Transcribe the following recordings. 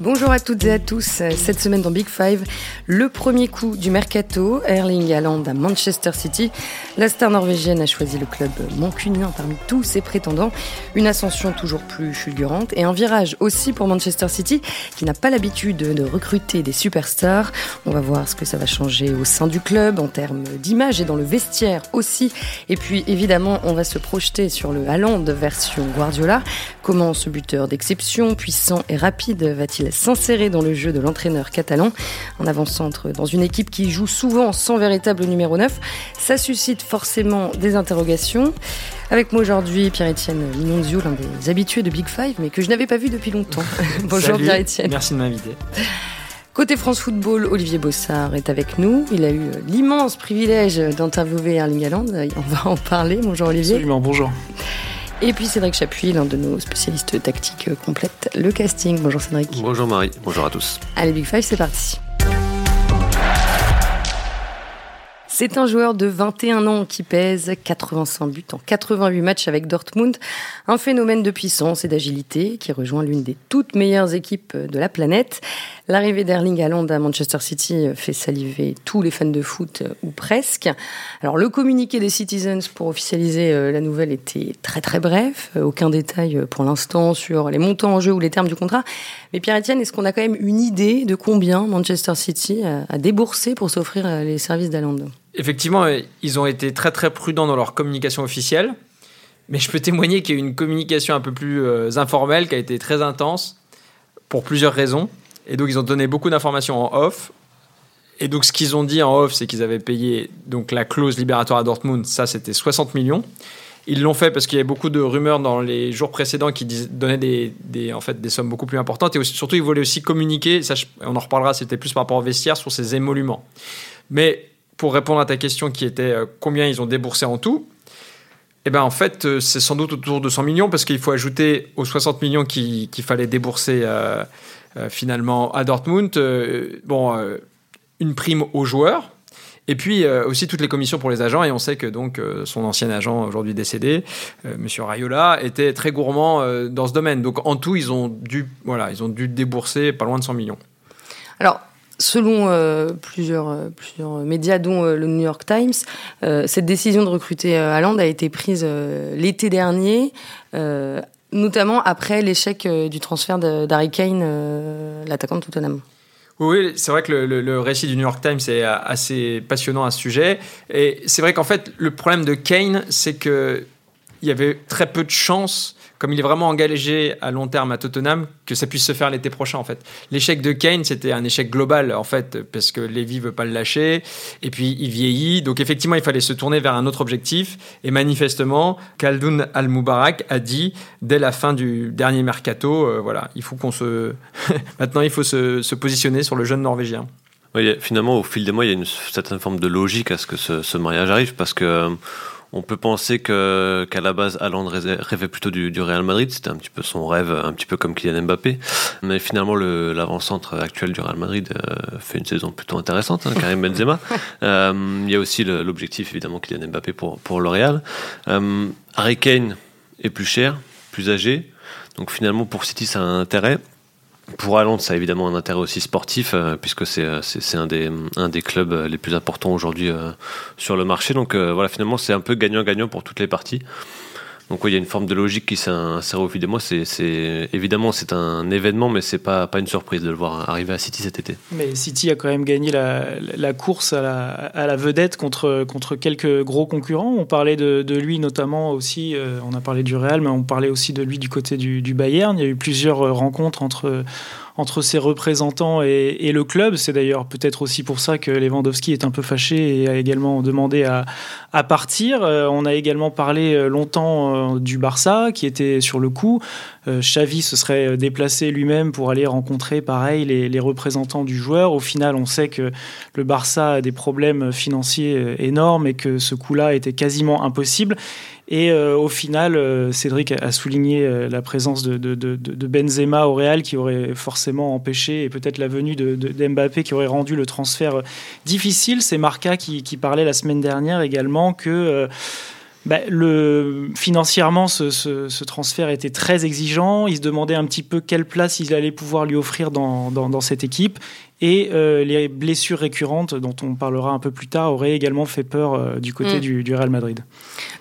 Bonjour à toutes et à tous. Cette semaine dans Big Five, le premier coup du mercato, Erling Haaland à Manchester City. La star norvégienne a choisi le club mancunien parmi tous ses prétendants. Une ascension toujours plus fulgurante et un virage aussi pour Manchester City qui n'a pas l'habitude de recruter des superstars. On va voir ce que ça va changer au sein du club en termes d'image et dans le vestiaire aussi. Et puis évidemment, on va se projeter sur le Haaland version Guardiola. Comment ce buteur d'exception, puissant et rapide va-t-il s'insérer dans le jeu de l'entraîneur catalan en avant-centre dans une équipe qui joue souvent sans véritable numéro 9. Ça suscite forcément des interrogations. Avec moi aujourd'hui, Pierre-Etienne Minonzio, l'un des habitués de Big Five, mais que je n'avais pas vu depuis longtemps. Bonjour Pierre-Etienne. Merci de m'inviter. Côté France Football, Olivier Bossard est avec nous. Il a eu l'immense privilège d'interviewer Erling Haaland. On va en parler. Bonjour Olivier. Absolument, bonjour. Et puis Cédric Chapuis, l'un de nos spécialistes tactiques complète le casting. Bonjour Cédric. Bonjour Marie, bonjour à tous. Allez Big Five, c'est parti. C'est un joueur de 21 ans qui pèse 85 buts en 88 matchs avec Dortmund. Un phénomène de puissance et d'agilité qui rejoint l'une des toutes meilleures équipes de la planète. L'arrivée d'Erling Haaland à Manchester City fait saliver tous les fans de foot, ou presque. Alors, le communiqué des Citizens pour officialiser euh, la nouvelle était très très bref. Euh, aucun détail euh, pour l'instant sur les montants en jeu ou les termes du contrat. Mais Pierre-Etienne, est-ce qu'on a quand même une idée de combien Manchester City a déboursé pour s'offrir les services d'Haaland? Effectivement, ils ont été très très prudents dans leur communication officielle. Mais je peux témoigner qu'il y a eu une communication un peu plus informelle qui a été très intense pour plusieurs raisons. Et donc, ils ont donné beaucoup d'informations en off. Et donc, ce qu'ils ont dit en off, c'est qu'ils avaient payé donc la clause libératoire à Dortmund. Ça, c'était 60 millions. Ils l'ont fait parce qu'il y avait beaucoup de rumeurs dans les jours précédents qui donnaient des, en fait, des sommes beaucoup plus importantes. Et surtout, ils voulaient aussi communiquer, ça, on en reparlera, c'était plus par rapport au vestiaire, sur ces émoluments. Mais pour répondre à ta question qui était euh, combien ils ont déboursé en tout, eh ben en fait, euh, c'est sans doute autour de 100 millions parce qu'il faut ajouter aux 60 millions qu'il fallait débourser euh, finalement à Dortmund, bon, une prime aux joueurs et puis aussi toutes les commissions pour les agents. Et on sait que donc son ancien agent aujourd'hui décédé, Monsieur Rayola, était très gourmand dans ce domaine. Donc en tout, ils ont dû voilà, ils ont dû débourser pas loin de 100 millions. Alors. Selon plusieurs, plusieurs médias, dont le New York Times, cette décision de recruter Haaland a été prise l'été dernier, notamment après l'échec du transfert d'Harry Kane, l'attaquant de Tottenham. Oui, c'est vrai que le, récit du New York Times est assez passionnant à ce sujet. Et c'est vrai qu'en fait, le problème de Kane, c'est qu'il y avait très peu de chances comme il est vraiment engagé à long terme à Tottenham, que ça puisse se faire l'été prochain en fait. L'échec de Kane, c'était un échec global en fait, parce que Levy veut pas le lâcher, et puis il vieillit, donc effectivement il fallait se tourner vers un autre objectif, et manifestement, Khaldoun Al-Moubarak a dit dès la fin du dernier mercato, euh, voilà, il faut qu'on se... Maintenant il faut se, positionner sur le jeune Norvégien. Oui, finalement, au fil des mois, il y a une certaine forme de logique à ce que ce, ce mariage arrive, parce que on peut penser que qu'à la base, Haaland rêvait plutôt du, Real Madrid. C'était un petit peu son rêve, un petit peu comme Kylian Mbappé. Mais finalement, l'avant-centre actuel du Real Madrid euh, fait une saison plutôt intéressante, hein, Karim Benzema. Euh, il y a aussi l'objectif, évidemment, Kylian Mbappé pour, pour le Real. Euh, Harry Kane est plus cher, plus âgé. Donc finalement, pour City, ça a un intérêt. Pour Haaland, ça a évidemment un intérêt aussi sportif, euh, puisque euh, c'est un des, un des clubs euh, les plus importants aujourd'hui sur le marché. Donc voilà, finalement, c'est un peu gagnant-gagnant pour toutes les parties. Donc oui, il y a une forme de logique qui s'insère au fil des mois. C'est évidemment c'est un événement, mais c'est pas pas une surprise de le voir arriver à City cet été. Mais City a quand même gagné la, course à la, vedette contre contre quelques gros concurrents. On parlait de, de lui notamment aussi. on a parlé du Real, mais on parlait aussi de lui du côté du, du Bayern. Il y a eu plusieurs rencontres entre entre ses représentants et, le club. C'est d'ailleurs peut-être aussi pour ça que Lewandowski est un peu fâché et a également demandé à, partir. Euh, on a également parlé euh, longtemps euh, du Barça qui était sur le coup. Xavi se serait déplacé lui-même pour aller rencontrer, pareil, les, représentants du joueur. Au final, on sait que le Barça a des problèmes financiers énormes et que ce coup-là était quasiment impossible. Et euh, au final, euh, Cédric a souligné euh, la présence de, Benzema au Real qui aurait forcément empêché, et peut-être la venue de, qui aurait rendu le transfert difficile. C'est Marca qui, parlait la semaine dernière également que bah, le, Financièrement, ce, transfert était très exigeant. Il se demandait un petit peu quelle place il allait pouvoir lui offrir dans cette équipe. Et euh, les blessures récurrentes, dont on parlera un peu plus tard, auraient également fait peur euh, du côté mm. du, du, Real Madrid.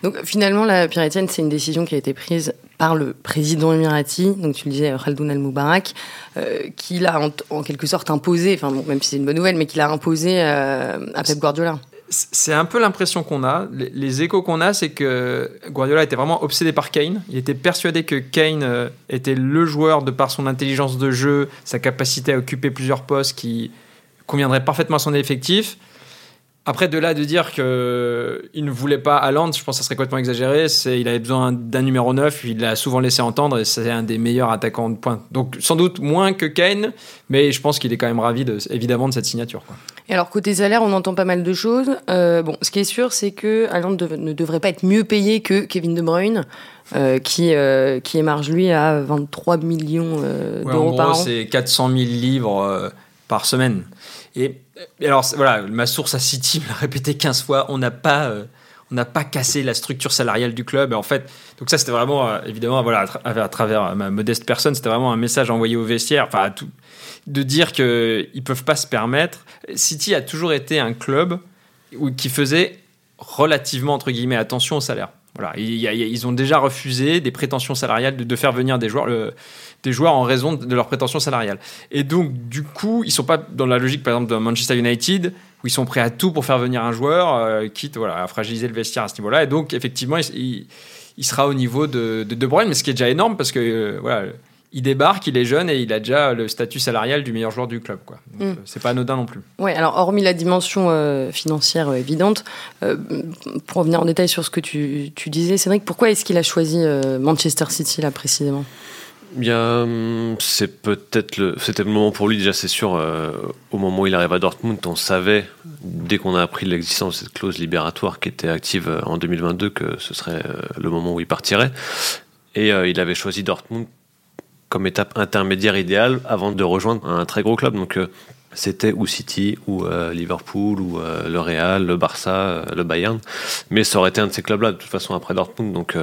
Donc finalement, la Pierre c'est une décision qui a été prise par le président émirati, donc tu le disais, Khaldoun Al-Moubarak, euh, qui l'a en, quelque sorte imposé, enfin bon, même si c'est une bonne nouvelle, mais qui l'a imposé à Pep Guardiola. C'est un peu l'impression qu'on a. Les, échos qu'on a, c'est que Guardiola était vraiment obsédé par Kane. Il était persuadé que Kane euh, était le joueur de par son intelligence de jeu, sa capacité à occuper plusieurs postes qui conviendrait parfaitement à son effectif. Après, de là de dire qu'il ne voulait pas Haaland, je pense que ça serait complètement exagéré. Il avait besoin d'un numéro 9, il l'a souvent laissé entendre et c'est un des meilleurs attaquants de pointe. Donc, sans doute moins que Kane, mais je pense qu'il est quand même ravi, de, évidemment, de cette signature. Et alors, côté salaire, on entend pas mal de choses. Euh, bon, ce qui est sûr, c'est que Haaland ne devrait pas être mieux payé que Kevin De Bruyne. Euh, qui, euh, qui émarge lui à 23 millions d'euros par an. C'est 400 000 livres par semaine. Et, alors, voilà, ma source à City me l'a répété 15 fois, on n'a pas, on n'a pas cassé la structure salariale du club. Et en fait, donc ça, c'était vraiment, euh, évidemment, voilà, à, travers ma modeste personne, c'était vraiment un message envoyé au vestiaire, enfin, de dire qu'ils ne peuvent pas se permettre. City a toujours été un club qui faisait relativement, entre guillemets, attention au salaire. Voilà, ils ont déjà refusé des prétentions salariales de, faire venir des joueurs. Des joueurs en raison de leurs prétentions salariales. Et donc, du coup, ils sont pas dans la logique, par exemple, de Manchester United, où ils sont prêts à tout pour faire venir un joueur, euh, quitte voilà, à fragiliser le vestiaire à ce niveau-là. Et donc, effectivement, il, sera au niveau de, de De Bruyne, mais ce qui est déjà énorme, parce que euh, voilà, il débarque, il est jeune et il a déjà le statut salarial du meilleur joueur du club. Quoi. Mm. Euh, c'est pas anodin non plus. Ouais, alors hormis la dimension financière évidente, pour revenir en détail sur ce que tu, tu disais, Cédric, pourquoi est-ce qu'il a choisi Manchester City là précisément? C'est peut-être le, c'était le moment pour lui déjà, c'est sûr. Euh, au moment où il arrive à Dortmund, on savait dès qu'on a appris l'existence de cette clause libératoire qui était active euh, en 2022 que ce serait euh, le moment où il partirait. Et il avait choisi Dortmund comme étape intermédiaire idéale avant de rejoindre un très gros club. Donc c'était ou City ou euh, Liverpool ou euh, le Real, le Barça, euh, le Bayern. Mais ça aurait été un de ces clubs-là de toute façon après Dortmund. Donc,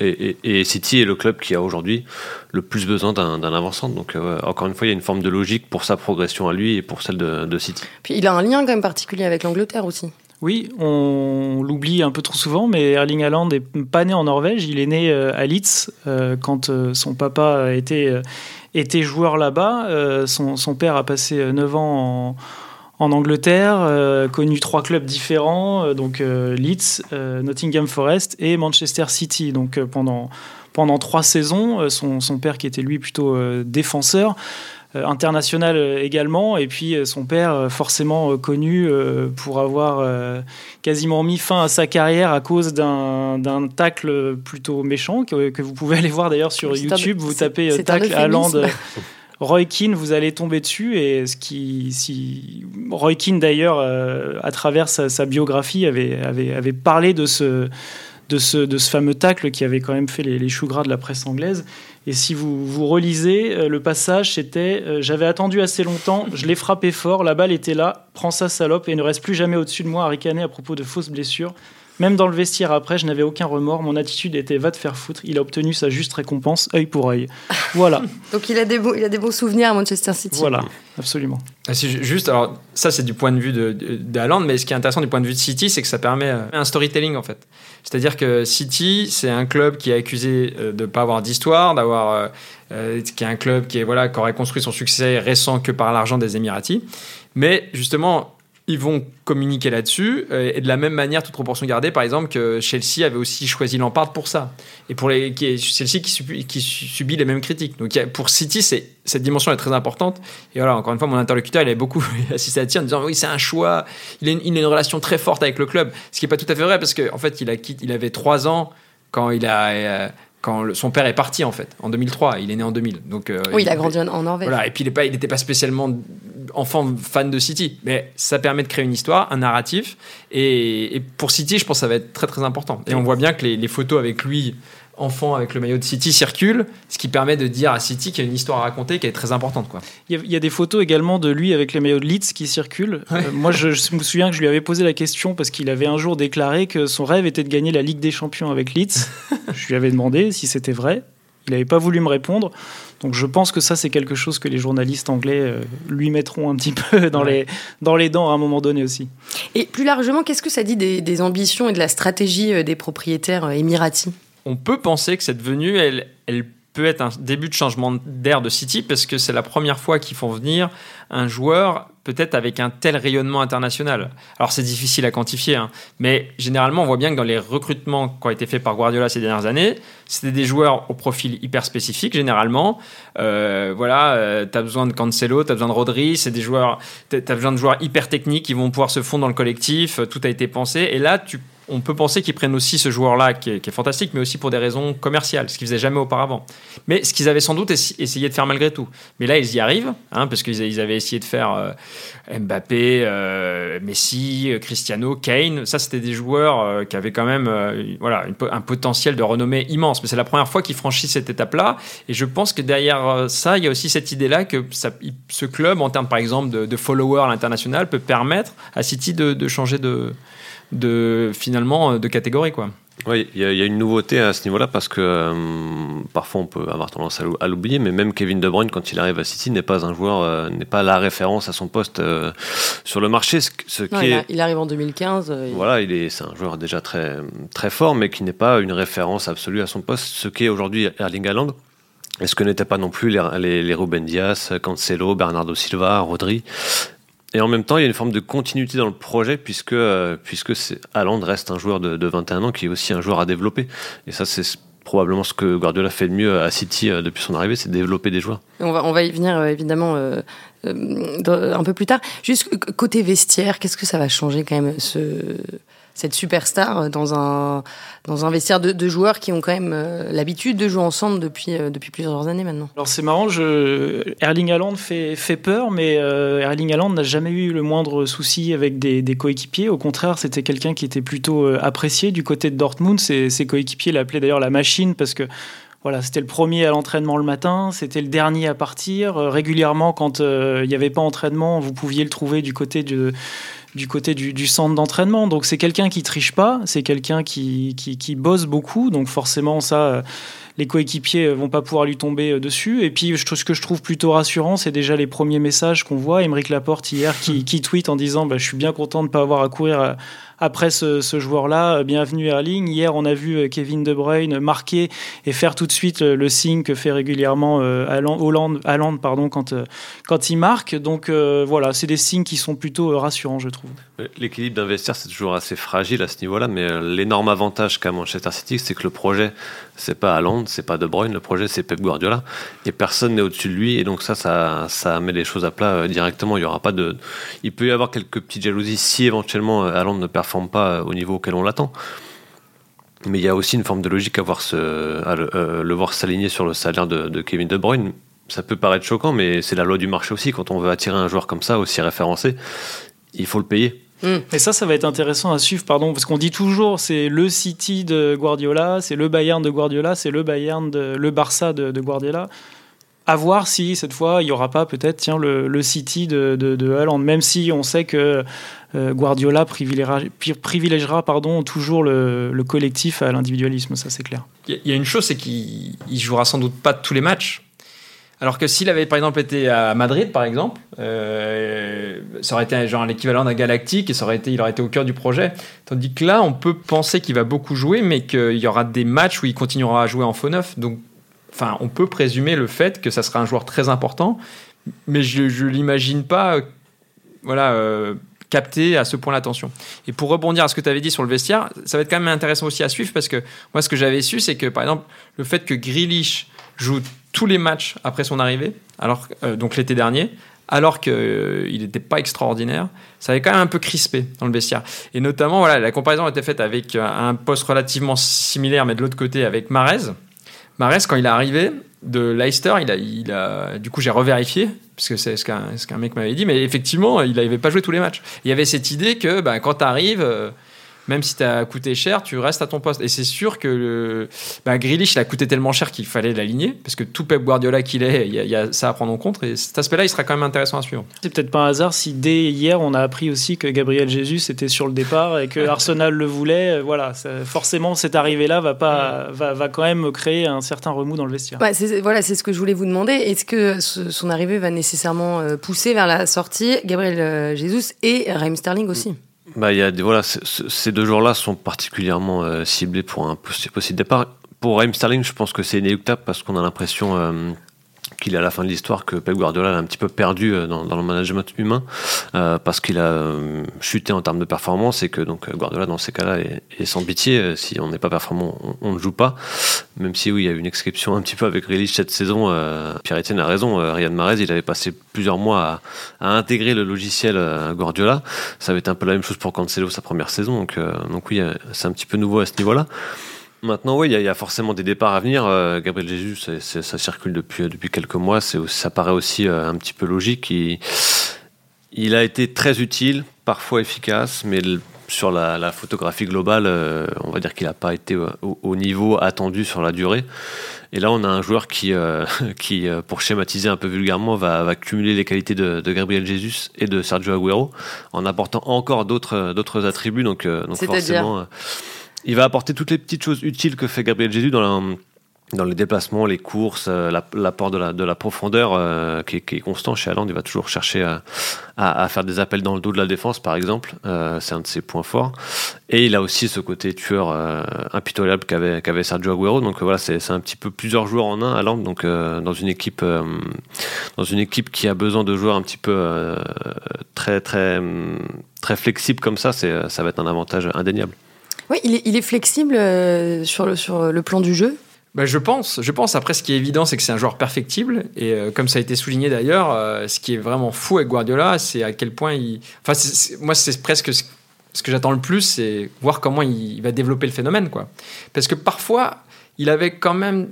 et, City est le club qui a aujourd'hui le plus besoin d'un avançant. Donc encore une fois, il y a une forme de logique pour sa progression à lui et pour celle de, de City. Puis il a un lien quand même particulier avec l'Angleterre aussi. Oui, on l'oublie un peu trop souvent, mais Erling Haaland n'est pas né en Norvège. Il est né à Leeds quand son papa était joueur là-bas. Euh, son, père a passé 9 ans en, Angleterre, euh, connu trois clubs différents, euh, donc Leeds, Nottingham Forest et Manchester City. Donc pendant, pendant trois saisons, son, père qui était lui plutôt défenseur, euh, international euh, également. Et puis euh, son père, forcément connu pour avoir quasiment mis fin à sa carrière à cause d'un tacle plutôt méchant, que, vous pouvez aller voir d'ailleurs sur YouTube. Vous tapez tacle Haaland. Roy Keane, vous allez tomber dessus. Et ce qui, si Roy Keane d'ailleurs, à travers sa, biographie, avait, avait, avait, parlé de ce, de ce, de ce fameux tacle qui avait quand même fait les, les choux gras de la presse anglaise. Et si vous, vous relisez, euh, le passage, c'était euh, J'avais attendu assez longtemps, je l'ai frappé fort, la balle était là, prends ça, salope, et ne reste plus jamais au-dessus de moi à ricaner à propos de fausses blessures. Même dans le vestiaire après, je n'avais aucun remords. Mon attitude était va te faire foutre. Il a obtenu sa juste récompense, œil pour œil. Voilà. Donc il a, des il a des bons souvenirs à Manchester City. Voilà, absolument. Ah, juste, alors ça c'est du point de vue de, de, mais ce qui est intéressant du point de vue de City, c'est que ça permet euh, un storytelling en fait. C'est-à-dire que City, c'est un club qui est accusé euh, de ne pas avoir d'histoire, d'avoir, euh, qui est un club qui est voilà, qui aurait construit son succès récent que par l'argent des Émiratis. Mais justement, ils vont communiquer là-dessus euh, et de la même manière, toute proportion gardée, par exemple, que Chelsea avait aussi choisi Lampard pour ça. Et pour les, qui Chelsea qui subit, qui subit les mêmes critiques. Donc pour City, c'est, cette dimension est très importante. Et voilà, encore une fois, mon interlocuteur, il avait beaucoup assisté à ça en disant oui, c'est un choix. Il a, une, il a, une, relation très forte avec le club. Ce qui n'est pas tout à fait vrai parce qu'en en fait, il, a, il avait trois ans quand il a. Euh, quand son père est parti en fait en 2003 il est né en 2000 donc euh, oui il, a grandi en Norvège voilà et puis il n'était pas, pas spécialement enfant fan de City. Mais ça permet de créer une histoire, un narratif. Et, pour City, je pense que ça va être très très important. Et on voit bien que les, photos avec lui enfant avec le maillot de City circulent, ce qui permet de dire à City qu'il y a une histoire à raconter qui est très importante. Quoi. Il, y a, des photos également de lui avec le maillot de Leeds qui circulent. Euh, moi, je, me souviens que je lui avais posé la question parce qu'il avait un jour déclaré que son rêve était de gagner la Ligue des Champions avec Leeds. je lui avais demandé si c'était vrai. Il n'avait pas voulu me répondre. Donc je pense que ça, c'est quelque chose que les journalistes anglais euh, lui mettront un petit peu dans, les, dans les dents à un moment donné aussi. Et plus largement, qu'est-ce que ça dit des, ambitions et de la stratégie euh, des propriétaires euh, émiratis On peut penser que cette venue, elle, elle peut être un début de changement d'air de City parce que c'est la première fois qu'ils font venir un joueur peut-être avec un tel rayonnement international. Alors c'est difficile à quantifier, hein, mais généralement on voit bien que dans les recrutements qui ont été faits par Guardiola ces dernières années, c'était des joueurs au profil hyper spécifique généralement. Euh, voilà, euh, tu as besoin de Cancelo, tu as besoin de Rodri, c'est des joueurs, tu as besoin de joueurs hyper techniques qui vont pouvoir se fondre dans le collectif, tout a été pensé, et là tu on peut penser qu'ils prennent aussi ce joueur-là qui, est fantastique, mais aussi pour des raisons commerciales, ce qu'ils faisaient jamais auparavant. Mais ce qu'ils avaient sans doute essayé de faire malgré tout. Mais là, ils y arrivent, hein, parce qu'ils avaient essayé de faire euh, Mbappé, euh, Messi, Cristiano, Kane. Ça, c'était des joueurs euh, qui avaient quand même voilà, un potentiel de renommée immense. Mais c'est la première fois qu'ils franchissent cette étape-là. Et je pense que derrière ça, il y a aussi cette idée-là que ce club, en termes par exemple de, de followers à l'international, peut permettre à City de changer de de finalement euh, de catégorie quoi. Oui, il y, a une nouveauté à ce niveau-là parce que euh, parfois on peut avoir tendance à l'oublier, mais même Kevin De Bruyne, quand il arrive à City, n'est pas un joueur, euh, n'est pas la référence à son poste sur le marché. Ce, qui il, arrive en 2015. Voilà, il est, c'est un joueur déjà très, très fort, mais qui n'est pas une référence absolue à son poste. Ce qui est aujourd'hui Erling Haaland, et ce que n'étaient pas non plus les, les, les Ruben Dias, Cancelo, Bernardo Silva, Rodri? Et en même temps, il y a une forme de continuité dans le projet puisque, euh, puisque reste un joueur de, 21 ans qui est aussi un joueur à développer. Et ça, c'est probablement ce que Guardiola fait de mieux à City euh, depuis son arrivée, c'est développer des joueurs. On va, on va y venir euh, évidemment un peu plus tard. Juste côté vestiaire, qu'est-ce que ça va changer quand même ce cette superstar dans un, dans un vestiaire de, joueurs qui ont quand même euh, l'habitude de jouer ensemble depuis, euh, depuis plusieurs années maintenant. Alors c'est marrant. Erling Haaland fait, peur, mais euh, Erling Haaland n'a jamais eu le moindre souci avec des, coéquipiers. Au contraire, c'était quelqu'un qui était plutôt apprécié du côté de Dortmund. Ses, ses coéquipiers l'appelaient d'ailleurs la machine parce que voilà, c'était le premier à l'entraînement le matin, c'était le dernier à partir. régulièrement, quand il n'y avait pas entraînement, vous pouviez le trouver du côté de du côté du, centre d'entraînement. Donc c'est quelqu'un qui triche pas, c'est quelqu'un qui, qui, bosse beaucoup. Donc forcément ça, euh, les coéquipiers vont pas pouvoir lui tomber euh, dessus. Et puis ce que je trouve plutôt rassurant, c'est déjà les premiers messages qu'on voit. Émeric Laporte hier qui, qui tweet en disant bah, je suis bien content de ne pas avoir à courir après ce, joueur-là. Bienvenue Erling. Hier, on a vu euh, Kevin De Bruyne marquer et faire tout de suite euh, le signe que fait régulièrement euh, Hollande, pardon, quand, quand il marque. Donc voilà, c'est des signes qui sont plutôt rassurants, je trouve. L'équilibre d'investir, c'est toujours assez fragile à ce niveau-là, mais l'énorme avantage qu'a Manchester City, c'est que le projet, c'est pas Hollande, c'est pas De Bruyne, le projet, c'est Pep Guardiola, et personne n'est au-dessus de lui, et donc ça, ça, ça met les choses à plat directement. Il y aura pas de, il peut y avoir quelques petites jalousies si éventuellement Hollande ne performe pas au niveau auquel on l'attend. Mais il y a aussi une forme de logique à, voir ce, euh, le, voir s'aligner sur le salaire de, Kevin De Bruyne. Ça peut paraître choquant, mais c'est la loi du marché aussi. Quand on veut attirer un joueur comme ça, aussi référencé, il faut le payer. Hmm. Et ça, ça va être intéressant à suivre, pardon, parce qu'on dit toujours c'est le City de Guardiola, c'est le Bayern de Guardiola, c'est le Bayern de le Barça de, de Guardiola à voir si cette fois il n'y aura pas peut-être tiens le, City de, de, de même si on sait que euh, Guardiola privilégiera, privilégiera pardon, toujours le, le collectif à l'individualisme, ça c'est clair. Il y a une chose, c'est qu'il jouera sans doute pas tous les matchs. Alors que s'il avait par exemple été à Madrid, par exemple, euh, ça aurait été genre l'équivalent d'un galactique et ça aurait été, il aurait été au cœur du projet. Tandis que là, on peut penser qu'il va beaucoup jouer, mais qu'il y aura des matchs où il continuera à jouer en faux neuf. Donc enfin, on peut présumer le fait que ça sera un joueur très important, mais je ne l'imagine pas, voilà, euh, capter à ce point l'attention. Et pour rebondir à ce que tu avais dit sur le vestiaire, ça va être quand même intéressant aussi à suivre parce que moi, ce que j'avais su, c'est que par exemple, le fait que Grealish joue tous les matchs après son arrivée, alors euh, donc l'été dernier, alors qu'il euh, n'était pas extraordinaire, ça avait quand même un peu crispé dans le vestiaire. Et notamment, voilà, la comparaison était faite avec un poste relativement similaire, mais de l'autre côté avec Marez, Marès, quand il est arrivé, de Leicester. Il a, du coup, j'ai revérifié, parce que c'est ce qu'un qu'un mec m'avait dit, mais effectivement, il n'avait pas joué tous les matchs. Il y avait cette idée que bah, quand tu arrives, euh, même si tu as coûté cher, tu restes à ton poste. Et c'est sûr que le, bah, Grealish, il a coûté tellement cher qu'il fallait l'aligner, parce que tout Pep Guardiola qu'il est, il y, y, a ça à prendre en compte. Et cet aspect-là, il sera quand même intéressant à suivre. C'est peut-être pas un hasard si dès hier, on a appris aussi que Gabriel Jesus était sur le départ et que Arsenal le voulait. Voilà, ça, forcément, cette arrivée-là va, pas, va, va quand même créer un certain remous dans le vestiaire. Ouais, c'est, voilà, c'est ce que je voulais vous demander. Est-ce que ce, son arrivée va nécessairement euh, pousser vers la sortie Gabriel euh, Jesus et Raheem Sterling aussi? Bah, y a des, voilà, ces deux joueurs-là sont particulièrement euh, ciblés pour un possible départ. Pour Raheem Sterling, je pense que c'est inéluctable parce qu'on a l'impression euh, qu'il est à la fin de l'histoire que Pep Guardiola l'a un petit peu perdu euh, dans, le management humain euh, parce qu'il a euh, chuté en termes de performance et que donc Guardiola dans ces cas-là est, sans pitié. Si on n'est pas performant, on, ne joue pas. Même si oui, il y a eu une exception un petit peu avec Grealish cette saison. Euh, Pierre-Etienne a raison. Riyad Mahrez, il avait passé plusieurs mois à, intégrer le logiciel Guardiola. Ça va être un peu la même chose pour Cancelo sa première saison. Donc oui, c'est un petit peu nouveau à ce niveau-là. Maintenant, oui, il y, y, a forcément des départs à venir. Euh, Gabriel Jésus, c est, c est, ça circule depuis, depuis quelques mois. ça paraît aussi euh, un petit peu logique. Il, il, a été très utile, parfois efficace, mais le, sur la, la, photographie globale, euh, on va dire qu'il n'a pas été au, au, niveau attendu sur la durée. Et là, on a un joueur qui, euh, qui pour schématiser un peu vulgairement, va, va cumuler les qualités de, de, Gabriel Jesus et de Sergio Aguero en apportant encore d'autres attributs. Donc, donc forcément il va apporter toutes les petites choses utiles que fait Gabriel Jésus dans, les déplacements, les courses, euh, l'apport de la, de la profondeur euh, qui, est, constant chez Allende. Il va toujours chercher à, faire des appels dans le dos de la défense, par exemple. Euh, c'est un de ses points forts. Et il a aussi ce côté tueur impitoyable qu'avait qu Sergio Aguero. Donc voilà, c'est un petit peu plusieurs joueurs en un, Allende. Donc dans une équipe dans une équipe qui a besoin de joueurs un petit peu très très très flexibles comme ça, ça va être un avantage indéniable. Oui, il est, il est flexible euh, sur, le, sur le plan du jeu. Bah, je pense, je pense. Après, ce qui est évident, c'est que c'est un joueur perfectible. Et euh, comme ça a été souligné d'ailleurs, euh, ce qui est vraiment fou avec Guardiola, c'est à quel point il. Enfin, moi, c'est presque ce, ce que j'attends le plus, c'est voir comment il, il, va développer le phénomène, quoi. Parce que parfois, il avait quand même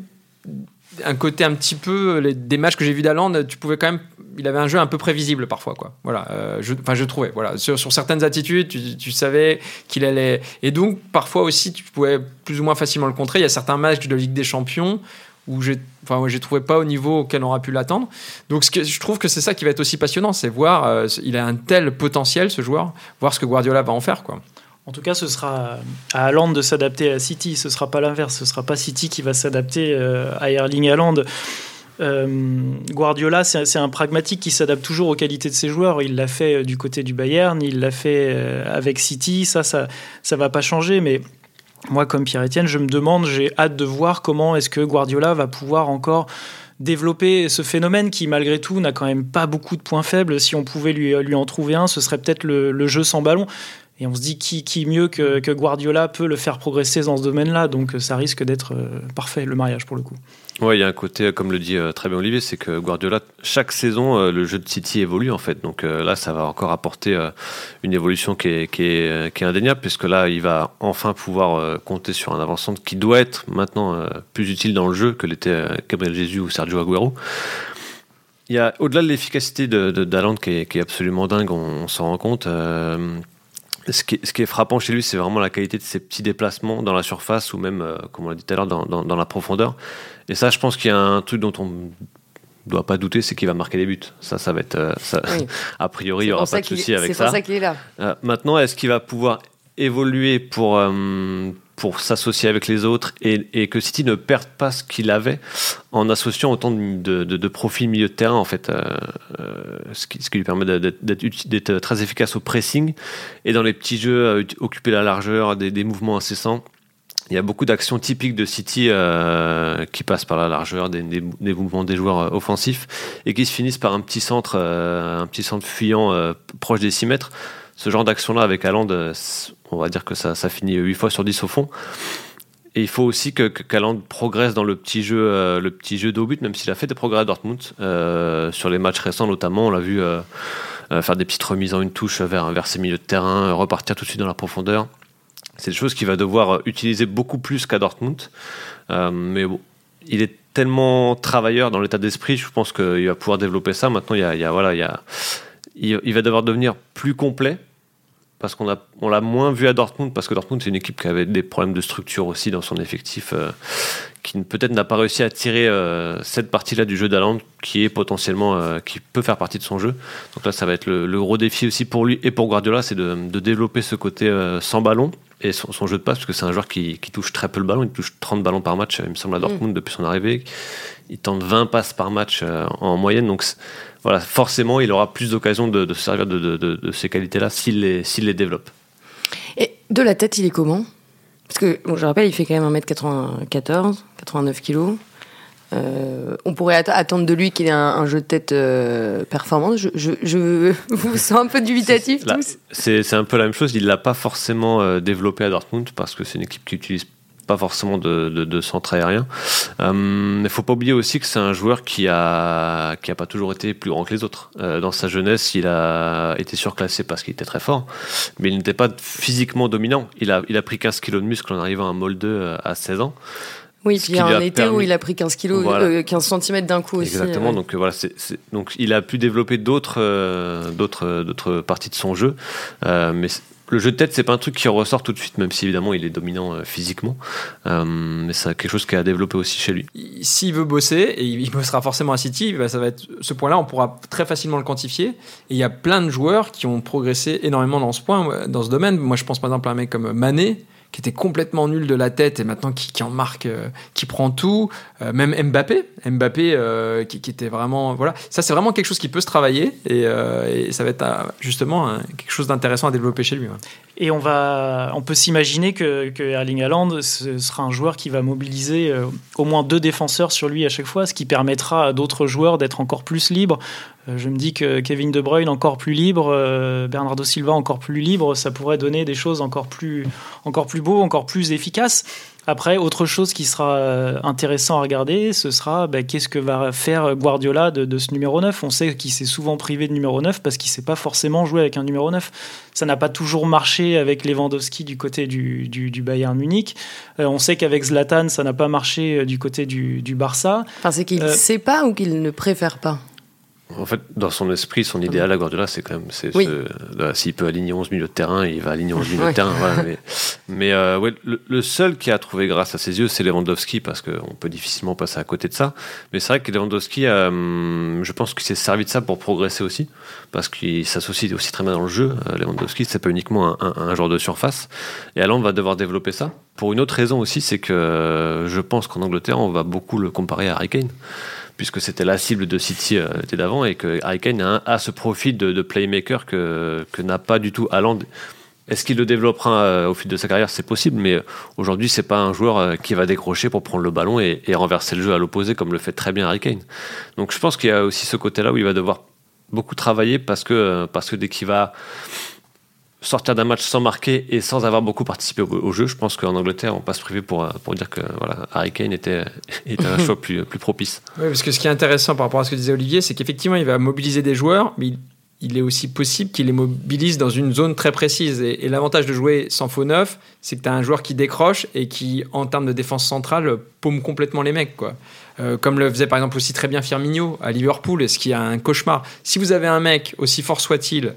un côté un petit peu les, des matchs que j'ai vus d'Aland, tu pouvais quand même il avait un jeu un peu prévisible parfois quoi. Voilà, euh, je, enfin je trouvais voilà sur, sur certaines attitudes, tu, savais qu'il allait et donc parfois aussi tu pouvais plus ou moins facilement le contrer. Il y a certains matchs de Ligue des Champions où j'ai enfin ouais, j'ai trouvé pas au niveau auquel on aurait pu l'attendre. Donc je trouve que c'est ça qui va être aussi passionnant, c'est voir euh, il a un tel potentiel ce joueur, voir ce que Guardiola va en faire quoi. En tout cas, ce sera à Haaland de s'adapter à City. Ce sera pas l'inverse. Ce sera pas City qui va s'adapter euh, à Erling Haaland. Euh, Guardiola, c'est un pragmatique qui s'adapte toujours aux qualités de ses joueurs. Il l'a fait du côté du Bayern, il l'a fait euh, avec City. Ça, ça, ça va pas changer. Mais moi, comme Pierre-Etienne, je me demande, j'ai hâte de voir comment est-ce que Guardiola va pouvoir encore développer ce phénomène qui, malgré tout, n'a quand même pas beaucoup de points faibles. Si on pouvait lui, en trouver un, ce serait peut-être le, jeu sans ballon. Et on se dit qui, mieux que, Guardiola peut le faire progresser dans ce domaine-là. Donc ça risque d'être euh, parfait, le mariage, pour le coup. Ouais, il y a un côté, comme le dit euh, très bien Olivier, c'est que Guardiola, chaque saison, euh, le jeu de City évolue en fait. Donc euh, là, ça va encore apporter euh, une évolution qui est, indéniable, puisque là, il va enfin pouvoir euh, compter sur un avançant qui doit être maintenant euh, plus utile dans le jeu que l'était Gabriel Jesus ou Sergio Aguero. Au-delà de l'efficacité de, qui, est, absolument dingue, on s'en rend compte. Ce qui, est, ce qui, est, frappant chez lui, c'est vraiment la qualité de ses petits déplacements dans la surface ou même, euh, comme on l'a dit tout à l'heure, dans, dans, dans, la profondeur. Et ça, je pense qu'il y a un truc dont on ne doit pas douter, c'est qu'il va marquer des buts. Ça, ça va être. Euh, ça, oui. a priori, il n'y aura pas de souci avec ça. C'est pour ça qu'il est là. Euh, maintenant, est-ce qu'il va pouvoir évoluer pour, euh, pour s'associer avec les autres et, que City ne perde pas ce qu'il avait en associant autant de, profils milieu de terrain en fait euh, ce, qui, ce, qui, lui permet d'être très efficace au pressing et dans les petits jeux occuper la largeur des, mouvements incessants. Il y a beaucoup d'actions typiques de City euh, qui passent par la largeur des, mouvements des joueurs offensifs et qui se finissent par un petit centre euh, un petit centre fuyant euh, proche des 6 mètres ce genre d'action là avec Haaland on va dire que ça, finit 8 fois sur 10 au fond et il faut aussi que, que Kaland progresse dans le petit jeu, euh, le petit jeu d'au but, même s'il a fait des progrès à Dortmund euh, sur les matchs récents notamment. On l'a vu euh, faire des petites remises en une touche vers, vers ses milieux de terrain, repartir tout de suite dans la profondeur. C'est des choses qu'il va devoir utiliser beaucoup plus qu'à Dortmund. mais bon, il est tellement travailleur dans l'état d'esprit, je pense qu'il va pouvoir développer ça. Maintenant, il, il, va devoir devenir plus complet parce qu'on on l'a moins vu à Dortmund, parce que Dortmund, c'est une équipe qui avait des problèmes de structure aussi dans son effectif, euh, qui peut-être n'a pas réussi à tirer euh, cette partie-là du jeu d'Aland, euh, qui peut faire partie de son jeu. Donc là, ça va être le, gros défi aussi pour lui et pour Guardiola, c'est de, développer ce côté sans ballon et son, jeu de passe, parce que c'est un joueur qui, qui, touche très peu le ballon, il touche 30 ballons par match, il me semble, à Dortmund mm. depuis son arrivée. Il tente 20 passes par match en moyenne, donc voilà, forcément, il aura plus d'occasions de, se servir de, ces qualités-là s'il les, les développe. Et de la tête, il est comment? Parce que, je rappelle, il fait quand même 1m94, 89 kg. On pourrait attendre de lui qu'il ait un, jeu de tête euh, performant. Je, je, vous sens un peu dubitatif tous. C'est un peu la même chose. Il l'a pas forcément euh, développé à Dortmund parce que c'est une équipe qui utilise pas forcément de, de, centre aérien. Il euh, ne faut pas oublier aussi que c'est un joueur qui a, qui a pas toujours été plus grand que les autres. Euh, dans sa jeunesse, il a été surclassé parce qu'il était très fort, mais il n'était pas physiquement dominant. Il a, il a pris 15 kilos de muscle en arrivant à Molde euh, à 16 ans. Oui, puis il y a un été où il a pris 15 kilos, 15 cm d'un coup aussi. Exactement. Donc voilà, c'est, donc il a pu développer d'autres, d'autres, d'autres parties de son jeu, mais le jeu de tête, c'est pas un truc qui ressort tout de suite, même si évidemment il est dominant euh, physiquement. Euh, mais c'est quelque chose qui a développé aussi chez lui. S'il veut bosser, et il bossera forcément à City, bah, ça va être ce point-là, on pourra très facilement le quantifier. Et il y a plein de joueurs qui ont progressé énormément dans ce point, dans ce domaine. Moi, je pense par exemple à un mec comme Mané, qui était complètement nul de la tête et maintenant qui, en marque, euh, qui prend tout. Euh, même Mbappé, Mbappé euh, qui, était vraiment. Voilà, ça c'est vraiment quelque chose qui peut se travailler et, ça va être justement quelque chose d'intéressant à développer chez lui. Et on, va, on peut s'imaginer que, que, Erling Haaland sera un joueur qui va mobiliser au moins deux défenseurs sur lui à chaque fois, ce qui permettra à d'autres joueurs d'être encore plus libres. Euh, je me dis que Kevin De Bruyne encore plus libre, euh, Bernardo Silva encore plus libre, ça pourrait donner des choses encore plus, encore plus beaux, encore plus efficaces. Après, autre chose qui sera euh, intéressant à regarder, ce sera ben, qu'est-ce que va faire Guardiola de, ce numéro 9. On sait qu'il s'est souvent privé de numéro 9 parce qu'il ne sait pas forcément jouer avec un numéro 9. Ça n'a pas toujours marché avec Lewandowski du côté du, Bayern Munich. on sait qu'avec Zlatan, ça n'a pas marché du côté du, Barça. Enfin, c'est qu'il ne sait pas ou qu'il ne préfère pas? En fait, dans son esprit, son idéal à Guardiola, c'est quand même, s'il peut aligner 11 milieux de terrain, il va aligner 11 milieux de terrain. mais, euh, ouais, le, seul qui a trouvé grâce à ses yeux, c'est Lewandowski, parce qu'on peut difficilement passer à côté de ça. Mais c'est vrai que Lewandowski, euh, je pense qu'il s'est servi de ça pour progresser aussi, parce qu'il s'associe aussi très bien dans le jeu. Euh, Lewandowski, c'est pas uniquement un, un, joueur de surface. Et Alain va devoir développer ça. Pour une autre raison aussi, c'est que je pense qu'en Angleterre, on va beaucoup le comparer à Harry Kane puisque c'était la cible de City euh, d'avant et que Harry a, ce profil de, playmaker que, n'a pas du tout Haaland. Est-ce qu'il le développera euh, au fil de sa carrière? C'est possible, mais euh, aujourd'hui, c'est pas un joueur qui va décrocher pour prendre le ballon et, renverser le jeu à l'opposé, comme le fait très bien Harry. Donc je pense qu'il y a aussi ce côté-là où il va devoir beaucoup travailler parce que, parce que dès qu'il va sortir d'un match sans marquer et sans avoir beaucoup participé au, jeu, je pense qu'en Angleterre, on passe privé pour, pour dire que voilà, Harry Kane était, était un choix plus, plus propice. Oui, parce que ce qui est intéressant par rapport à ce que disait Olivier, c'est qu'effectivement, il va mobiliser des joueurs, mais il, est aussi possible qu'il les mobilise dans une zone très précise. Et, l'avantage de jouer sans faux neuf, c'est que tu as un joueur qui décroche et qui, en termes de défense centrale, paume complètement les mecs. Quoi. Euh, comme le faisait par exemple aussi très bien Firmino à Liverpool, ce qui est un cauchemar. Si vous avez un mec, aussi fort soit-il,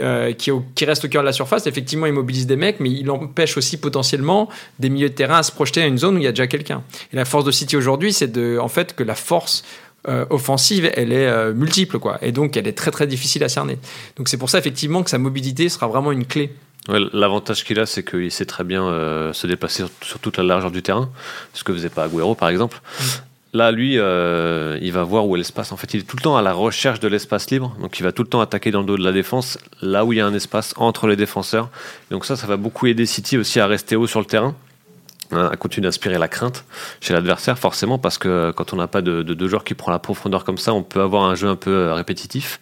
euh, qui, reste au cœur de la surface, effectivement, il mobilise des mecs, mais il empêche aussi potentiellement des milieux de terrain à se projeter à une zone où il y a déjà quelqu'un. Et la force de City aujourd'hui, c'est de, en fait, que la force euh, offensive, elle est euh, multiple, quoi. Et donc, elle est très, très difficile à cerner. Donc, c'est pour ça, effectivement, que sa mobilité sera vraiment une clé. L'avantage qu'il a, c'est qu'il sait très bien se déplacer sur, toute la largeur du terrain, ce que faisait pas Agüero, par exemple. Là, lui, euh, il va voir où est l'espace. En fait, il est tout le temps à la recherche de l'espace libre. Donc, il va tout le temps attaquer dans le dos de la défense, là où il y a un espace entre les défenseurs. Donc, ça, ça va beaucoup aider City aussi à rester haut sur le terrain, hein, à continuer d'inspirer la crainte chez l'adversaire, forcément, parce que quand on n'a pas de deux joueurs qui prend la profondeur comme ça, on peut avoir un jeu un peu euh, répétitif,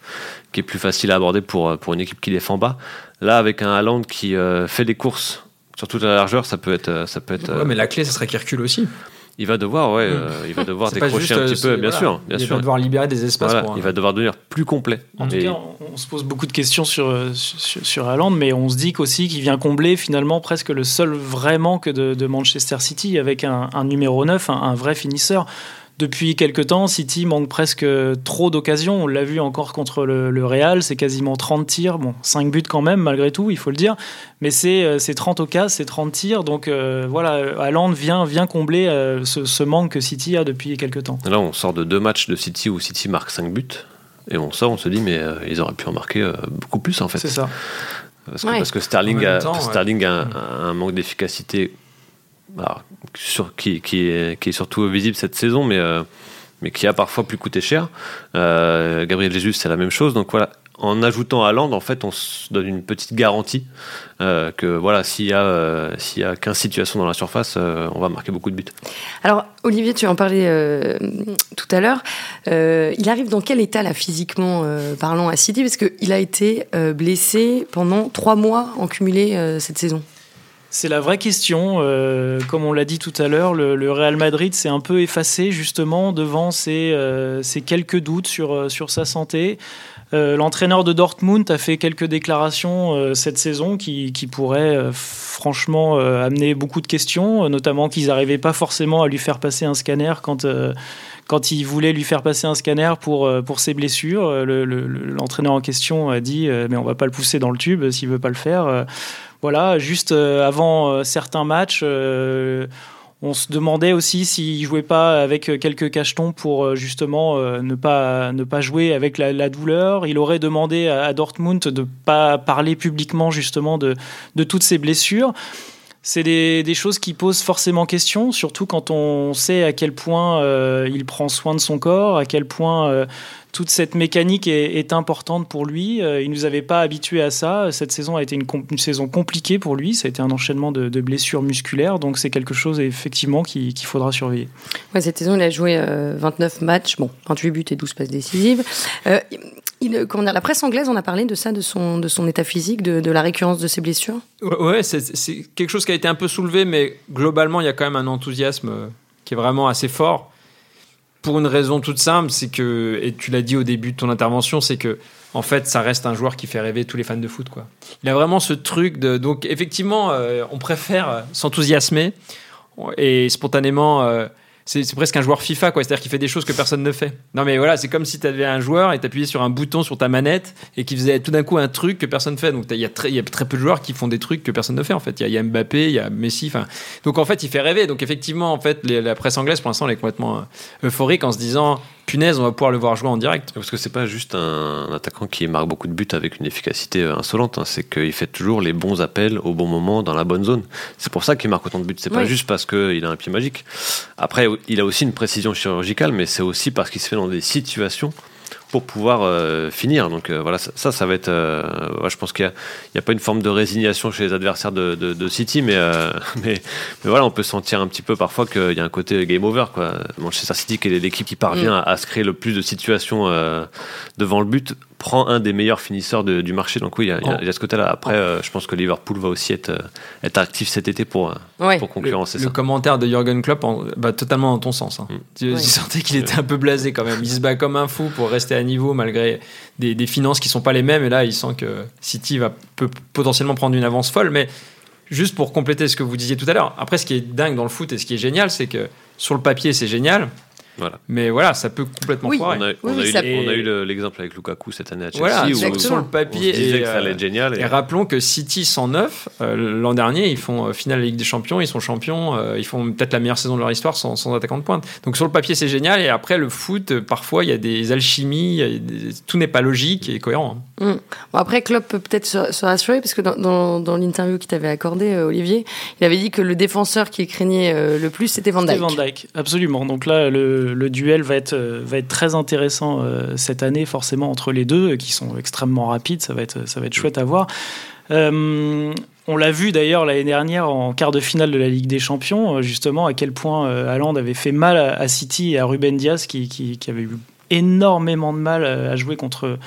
qui est plus facile à aborder pour, euh, pour une équipe qui défend bas. Là, avec un Haaland qui fait des courses sur toute la largeur, ça peut être. Ça peut être mais la clé, ça serait qu'il recule aussi il va devoir, ouais, mm. euh, il va devoir décrocher un petit peu, bien sûr, bien il sûr. va devoir libérer des espaces. il va devoir devenir plus complet. En tout cas, on, se pose beaucoup de questions sur euh, sur, sur Haaland, mais on se dit qu'aussi qu'il vient combler finalement presque le seul vrai manque de, de Manchester City avec un, numéro 9, un, vrai finisseur. Depuis quelques temps, City manque presque trop d'occasions. On l'a vu encore contre le, Real, c'est quasiment 30 tirs. Bon, 5 buts quand même, malgré tout, il faut le dire. Mais c'est 30 euh, occasions, c'est 30 tirs. Donc euh, voilà, Haaland vient, vient combler euh, ce, manque que City a depuis quelques temps. Là, on sort de deux matchs de City où City marque 5 buts. Et on sort, on se dit, mais ils auraient pu en marquer beaucoup plus en fait. C'est ça. Parce que, Sterling, a, Sterling a, un manque d'efficacité qui, est, surtout visible cette saison, mais, euh, qui a parfois plus coûté cher. Euh, Gabriel Jesus, c'est la même chose. Donc voilà, en ajoutant Haaland, en fait, on se donne une petite garantie euh, que voilà, s'il y a s'il y a 15 situations dans la surface, on va marquer beaucoup de buts. Alors Olivier, tu en parlais tout à l'heure. il arrive dans quel état là physiquement parlant à City? Parce qu'il a été blessé pendant trois mois en cumulé cette saison. C'est la vraie question. Euh, comme on l'a dit tout à l'heure, le, Real Madrid s'est un peu effacé justement devant ces, euh, quelques doutes sur, euh, sur sa santé. L'entraîneur de Dortmund a fait quelques déclarations cette saison qui, qui pourraient franchement amener beaucoup de questions, notamment qu'ils n'arrivaient pas forcément à lui faire passer un scanner quand quand il voulait lui faire passer un scanner pour, pour ses blessures. L'entraîneur en question a dit Mais on va pas le pousser dans le tube s'il veut pas le faire. Voilà, juste euh, avant euh, certains matchs, euh, on se demandait aussi s'il jouait pas avec quelques cachetons pour justement ne pas ne pas jouer avec la, douleur. Il aurait demandé à, Dortmund de pas parler publiquement justement de de toutes ses blessures. C'est des, des, choses qui posent forcément question, surtout quand on sait à quel point il prend soin de son corps, à quel point toute cette mécanique est, importante pour lui. Euh, il ne nous avait pas habitués à ça. Cette saison a été une, saison compliquée pour lui. Ça a été un enchaînement de, blessures musculaires. Donc c'est quelque chose effectivement qu'il faudra surveiller. Ouais, cette saison, il a joué 29 euh, matchs, bon, 28 buts et 12 passes décisives. La presse anglaise, on a parlé de ça, de son, état physique, de, la récurrence de ses blessures? Ouais, c'est quelque chose qui a été un peu soulevé, mais globalement, il y a quand même un enthousiasme qui est vraiment assez fort pour une raison toute simple, c'est que, et tu l'as dit au début de ton intervention, c'est que, en fait, ça reste un joueur qui fait rêver tous les fans de foot. Il a vraiment ce truc de, donc, effectivement, euh, on préfère s'enthousiasmer et spontanément euh, c'est presque un joueur FIFA, quoi. C'est-à-dire qu'il fait des choses que personne ne fait. Non, mais voilà, c'est comme si tu avais un joueur et t'appuyais sur un bouton sur ta manette et qui faisait tout d'un coup un truc que personne ne fait. Donc il y, a très, y a très peu de joueurs qui font des trucs que personne ne fait, en fait. Il y, a Mbappé, il y a Messi. Enfin, donc en fait, il fait rêver. Donc effectivement, en fait, la presse anglaise, pour l'instant, elle est complètement euh, euphorique en se disant punaise, on va pouvoir le voir jouer en direct. Parce que c'est pas juste un, attaquant qui marque beaucoup de buts avec une efficacité euh, insolente, hein. c'est qu'il fait toujours les bons appels au bon moment dans la bonne zone. C'est pour ça qu'il marque autant de buts. C'est pas juste parce qu'il a un pied magique. Après, il a aussi une précision chirurgicale, mais c'est aussi parce qu'il se fait dans des situations pour pouvoir euh, finir. Donc euh, voilà, ça, ça va être. Euh, je pense qu'il n'y a, pas une forme de résignation chez les adversaires de, de, City, mais, mais, mais, voilà, on peut sentir un petit peu parfois qu'il y a un côté game over. Quoi. Manchester City, qui est l'équipe qui parvient mm. à, se créer le plus de situations devant le but, prend un des meilleurs finisseurs du marché. Donc oui, il y, a, oh. ce côté-là. Après, oh. je pense que Liverpool va aussi être, être actif cet été pour, pour concurrencer le, ça. Le commentaire de Jürgen Klopp va totalement dans ton sens. Hein. Mm. Tu, sentais qu'il était un peu blasé quand même. Il se bat comme un fou pour rester à niveau malgré des, finances qui sont pas les mêmes. Et là, il sent que City va peut potentiellement prendre une avance folle. Mais juste pour compléter ce que vous disiez tout à l'heure, après, ce qui est dingue dans le foot et ce qui est génial, c'est que sur le papier, c'est génial. Mais voilà, ça peut complètement On a, eu, l'exemple avec Lukaku cette année à Chelsea. Voilà, où sur le papier. et, ça allait être génial. Et, rappelons que City 109, euh, l'an dernier, ils font euh, finale de Ligue des Champions, ils sont champions, euh, ils font peut-être la meilleure saison de leur histoire sans, sans, attaquant de pointe. Donc sur le papier, c'est génial. Et après, le foot, parfois, il y a des alchimies, tout n'est pas logique et cohérent. Hein. Mm. Bon, après, Klopp peut peut-être se, rassurer, parce que dans, dans, l'interview qu'il t'avait accordé, Olivier, il avait dit que le défenseur qui craignait le plus, c'était Van Dijk. Van Dijk, absolument. Donc là, le, le duel va être euh, va être très intéressant euh, cette année, forcément, entre les deux, qui sont extrêmement rapides. Ça va être, ça va être chouette à voir. Euh, on l'a vu d'ailleurs l'année dernière en quart de finale de la Ligue des Champions, justement, à quel point Haaland avait fait mal à City et à Ruben Diaz, qui, qui, avait eu énormément de mal à jouer contre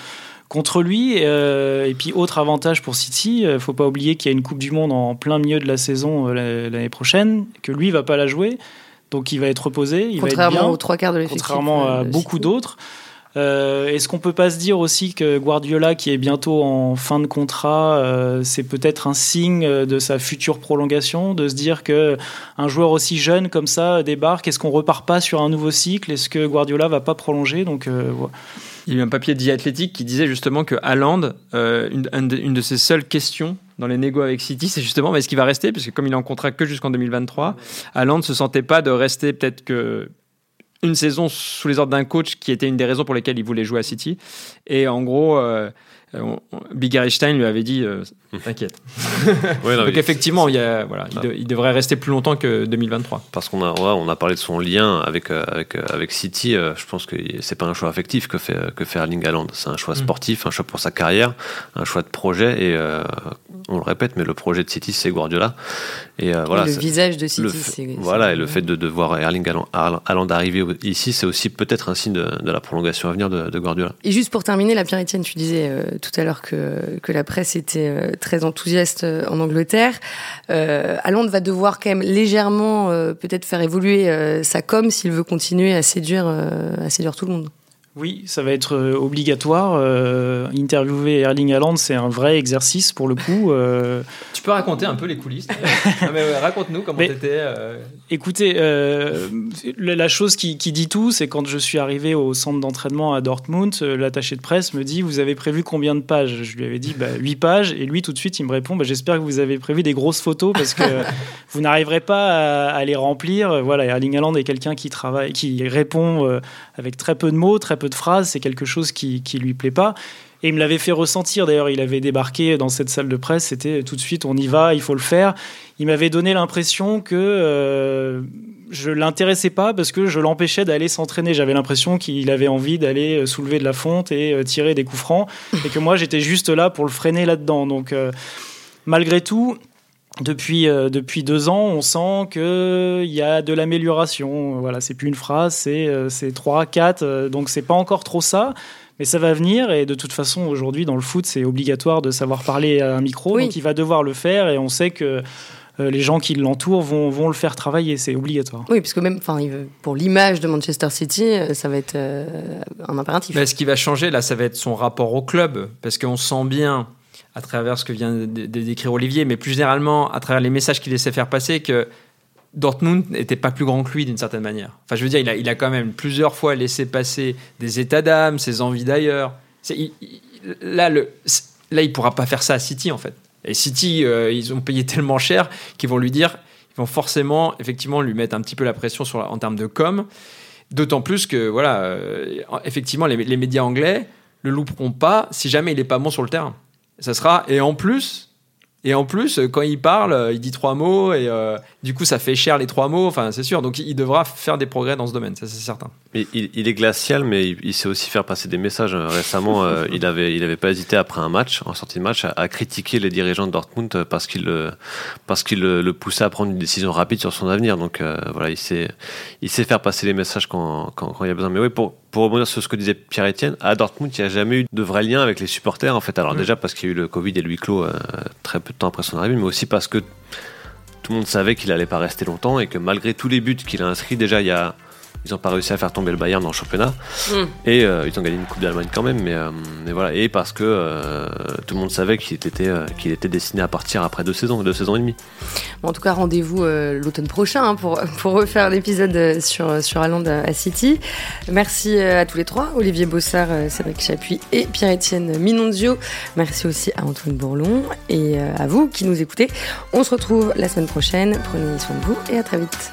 contre lui. et puis, autre avantage pour City, il faut pas oublier qu'il y a une Coupe du Monde en plein milieu de la saison l'année prochaine, que lui va pas la jouer. Donc il va être reposé. Il contrairement va être aux trois quarts de l'effectif. Contrairement à euh, beaucoup d'autres. Euh, Est-ce qu'on peut pas se dire aussi que Guardiola, qui est bientôt en fin de contrat, euh, c'est peut-être un signe de sa future prolongation, de se dire que un joueur aussi jeune comme ça débarque? Est-ce qu'on repart pas sur un nouveau cycle? Est-ce que Guardiola va pas prolonger? Donc euh. Il y a un papier de The Athletic qui disait justement que Haaland, euh, une, de, ses seules questions dans les négos avec City, c'est justement est-ce qu'il va rester? Parce que comme il est en contrat que jusqu'en 2023, Haaland ne se sentait pas de rester peut-être que une saison sous les ordres d'un coach qui était une des raisons pour lesquelles il voulait jouer à City. Et en gros, euh, on- on- Big Einstein lui avait dit euh, T'inquiète. Ouais, non, Donc effectivement, il, y a, voilà, il, Ah. de- il devrait rester plus longtemps que 2023. Parce qu'on a, ouais, on a parlé de son lien avec, euh, avec, euh, avec City. euh, je pense que c'est pas un choix affectif que fait, que fait Erling Haaland. C'est un choix Mm. sportif, un choix pour sa carrière, un choix de projet. Et euh, on le répète, mais le projet de City, c'est Guardiola. Et euh, voilà. le visage de City, c'est. voilà, et le fait de, de voir Erling Haaland, Haaland arriver ici, c'est aussi peut-être un signe de, de la prolongation à venir de, de Guardiola. Et juste pour terminer, la Pierre-Etienne, tu disais euh, tout à l'heure que, que la presse était euh, très enthousiaste euh, en Angleterre. Euh, Haaland va devoir quand même légèrement euh, peut-être faire évoluer sa com s'il veut continuer à séduire, à séduire tout le monde. Oui, ça va être euh, obligatoire. Euh, interviewer Erling Haaland, c'est un vrai exercice pour le coup. Euh, Tu peux raconter un peu les coulisses Non, mais ouais, Raconte-nous comment t'étais. euh, Écoutez, la chose qui, qui dit tout, c'est quand je suis arrivé au centre d'entraînement à Dortmund, l'attaché de presse me dit Vous avez prévu combien de pages? Je lui avais dit bah, 8 pages. Et lui, tout de suite, il me répond bah, J'espère que vous avez prévu des grosses photos parce que vous n'arriverez pas à, à les remplir. Voilà, Erling Haaland est quelqu'un qui travaille, qui répond avec très peu de mots, très peu de phrases. C'est quelque chose qui, qui lui plaît pas. Et il me l'avait fait ressentir. D'ailleurs, il avait débarqué dans cette salle de presse. C'était tout de suite, on y va, il faut le faire. Il m'avait donné l'impression que euh, je l'intéressais pas parce que je l'empêchais d'aller s'entraîner. J'avais l'impression qu'il avait envie d'aller euh, soulever de la fonte et euh, tirer des coups francs, et que moi j'étais juste là pour le freiner là-dedans. Donc, euh, malgré tout. Depuis, euh, depuis deux ans, on sent qu'il y a de l'amélioration. Voilà, c'est plus une phrase, c'est euh, c'est trois, quatre. euh, donc c'est pas encore trop ça, mais ça va venir. Et de toute façon, aujourd'hui, dans le foot, c'est obligatoire de savoir parler à un micro. Oui. Donc il va devoir le faire, et on sait que euh, les gens qui l'entourent vont, vont le faire travailler. C'est obligatoire. Oui, parce que même pour l'image de Manchester City, euh, ça va être euh, un impératif. Mais ce qui va changer, là, ça va être son rapport au club. Parce qu'on sent bien, à travers ce que vient de, d'écrire Olivier, mais plus généralement, à travers les messages qu'il laissait faire passer, que Dortmund n'était pas plus grand que lui d'une certaine manière. Enfin, je veux dire, il a, il a quand même plusieurs fois laissé passer des états d'âme, ses envies d'ailleurs. Là, le, là, il pourra pas faire ça à City, en fait. Et City, euh, ils ont payé tellement cher qu'ils vont lui dire, ils vont forcément, effectivement, lui mettre un petit peu la pression en termes de com. D'autant plus que, voilà, euh, effectivement, les, les médias anglais le louperont pas si jamais il est pas bon sur le terrain. Ça sera, et en plus, et en plus, euh, quand il parle, euh, il dit trois mots, et euh, du coup, ça fait cher les trois mots, enfin, c'est sûr. Donc, il devra faire des progrès dans ce domaine, ça, c'est certain. Mais il, il est glacial, mais il, il sait aussi faire passer des messages. Récemment, euh, il avait, il avait pas hésité après un match, en sortie de match, à, à critiquer les dirigeants de Dortmund parce qu'il, parce qu'il le, le poussait à prendre une décision rapide sur son avenir. Donc euh, voilà, il sait, il sait faire passer les messages quand, quand, quand il y a besoin. Mais oui, pour, pour rebondir sur ce que disait Pierre-Etienne, à Dortmund, il n'y a jamais eu de vrai lien avec les supporters. En fait, alors déjà parce qu'il y a eu le Covid et le huis clos euh, très peu de temps après son arrivée, mais aussi parce que tout le monde savait qu'il allait pas rester longtemps et que malgré tous les buts qu'il a inscrits, déjà il y a ils n'ont pas réussi à faire tomber le Bayern dans le championnat. Mm. Et euh, ils ont gagné une Coupe d'Allemagne quand même. Mais, euh, mais voilà. Et parce que euh, tout le monde savait qu'il était, qu'il était destiné à partir après deux saisons, deux saisons et demie. Bon, en tout cas, rendez-vous l'automne prochain hein, pour, pour refaire l'épisode sur, sur Haaland à City. Merci à tous les trois, Olivier Bossard, Cédric Chapuis et Pierre-Etienne Minonzio. Merci aussi à Antoine Bourlon et à vous qui nous écoutez. On se retrouve la semaine prochaine. Prenez soin de vous et à très vite.